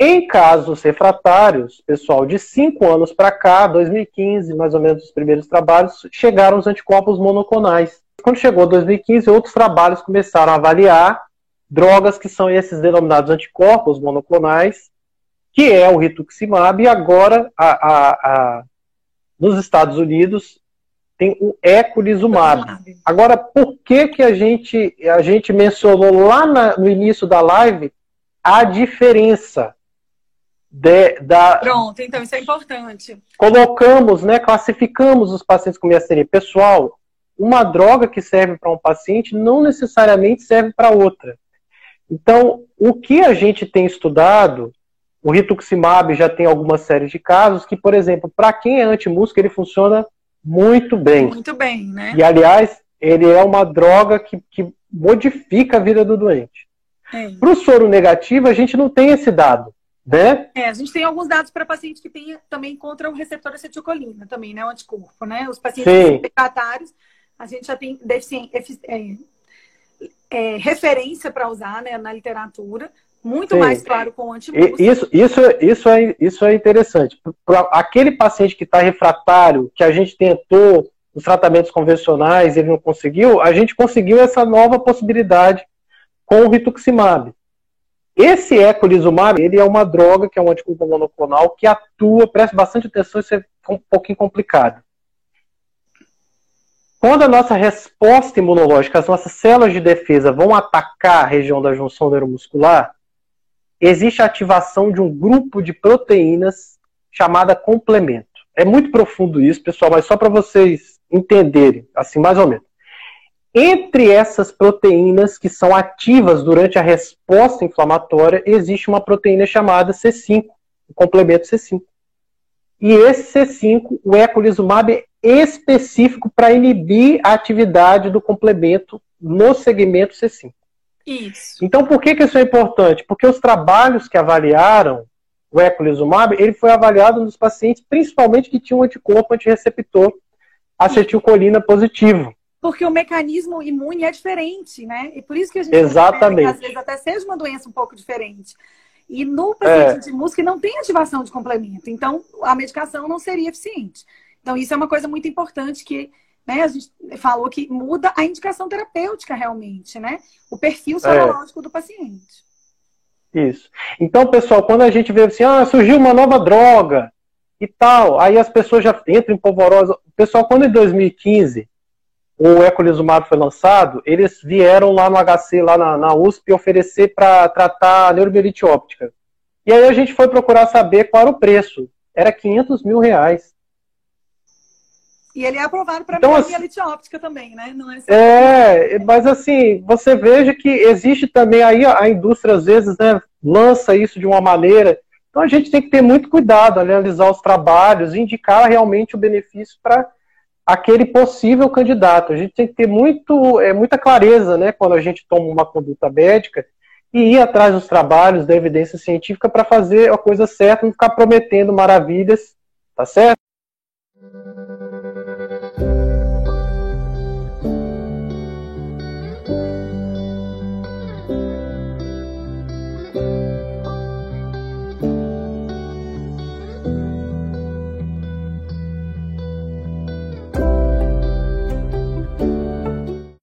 Em casos refratários, pessoal, de cinco anos para cá, 2015, mais ou menos os primeiros trabalhos, chegaram os anticorpos monoclonais. Quando chegou 2015, outros trabalhos começaram a avaliar drogas que são esses denominados anticorpos monoclonais, que é o rituximab, e agora a, a, a, nos Estados Unidos tem o eculizumab. Agora, por que, que a, gente, a gente mencionou lá na, no início da live a diferença de, da... Pronto, então isso é importante. Colocamos, né, classificamos os pacientes com miastenia. Pessoal, uma droga que serve para um paciente não necessariamente serve para outra. Então, o que a gente tem estudado, o rituximab já tem algumas séries de casos que, por exemplo, para quem é antimúsculo, ele funciona muito bem. Muito bem, né? E, aliás, ele é uma droga que, que modifica a vida do doente. É. Para o soro negativo, a gente não tem esse dado, né? É, a gente tem alguns dados para pacientes que têm também contra o receptor acetilcolina, também, né? O anticorpo, né? Os pacientes refratários, a gente já tem é, é, referência para usar né, na literatura, muito Sim. mais claro com o. Isso, isso, isso, é, isso é interessante. Para aquele paciente que está refratário, que a gente tentou os tratamentos convencionais e ele não conseguiu, a gente conseguiu essa nova possibilidade com o rituximab. Esse eculizumab, ele é uma droga que é um anticorpo monoclonal que atua, preste bastante atenção, isso é um pouquinho complicado. Quando a nossa resposta imunológica, as nossas células de defesa vão atacar a região da junção neuromuscular, existe a ativação de um grupo de proteínas chamada complemento. É muito profundo isso, pessoal, mas só para vocês entenderem, assim, mais ou menos. Entre essas proteínas que são ativas durante a resposta inflamatória, existe uma proteína chamada C5, o complemento C5. E esse C5, o eculizumab, é específico para inibir a atividade do complemento no segmento C5. Isso. Então, por que, que isso é importante? Porque os trabalhos que avaliaram o eculizumab, ele foi avaliado nos pacientes, principalmente que tinham anticorpo antireceptor acetilcolina positivo. Porque o mecanismo imune é diferente, né? E por isso que a gente Exatamente. que às vezes até seja uma doença um pouco diferente. E no paciente é. de músculo não tem ativação de complemento. Então, a medicação não seria eficiente. Então, isso é uma coisa muito importante que né, a gente falou que muda a indicação terapêutica realmente, né? O perfil sorológico é. do paciente. Isso. Então, pessoal, quando a gente vê assim, ah, surgiu uma nova droga e tal, aí as pessoas já entram em polvorosa. Pessoal, quando em 2015 o ecolizumab foi lançado, eles vieram lá no HC, lá na, na USP, oferecer para tratar a neurobiolite óptica. E aí a gente foi procurar saber qual era o preço. Era 500 mil reais. E ele é aprovado para então, neurobiolite assim, óptica também, né? Não é, é, mas assim, você veja que existe também aí, a indústria às vezes né, lança isso de uma maneira. Então a gente tem que ter muito cuidado, analisar os trabalhos, indicar realmente o benefício para aquele possível candidato. A gente tem que ter muito, é, muita clareza né, quando a gente toma uma conduta médica e ir atrás dos trabalhos, da evidência científica para fazer a coisa certa, não ficar prometendo maravilhas, tá certo?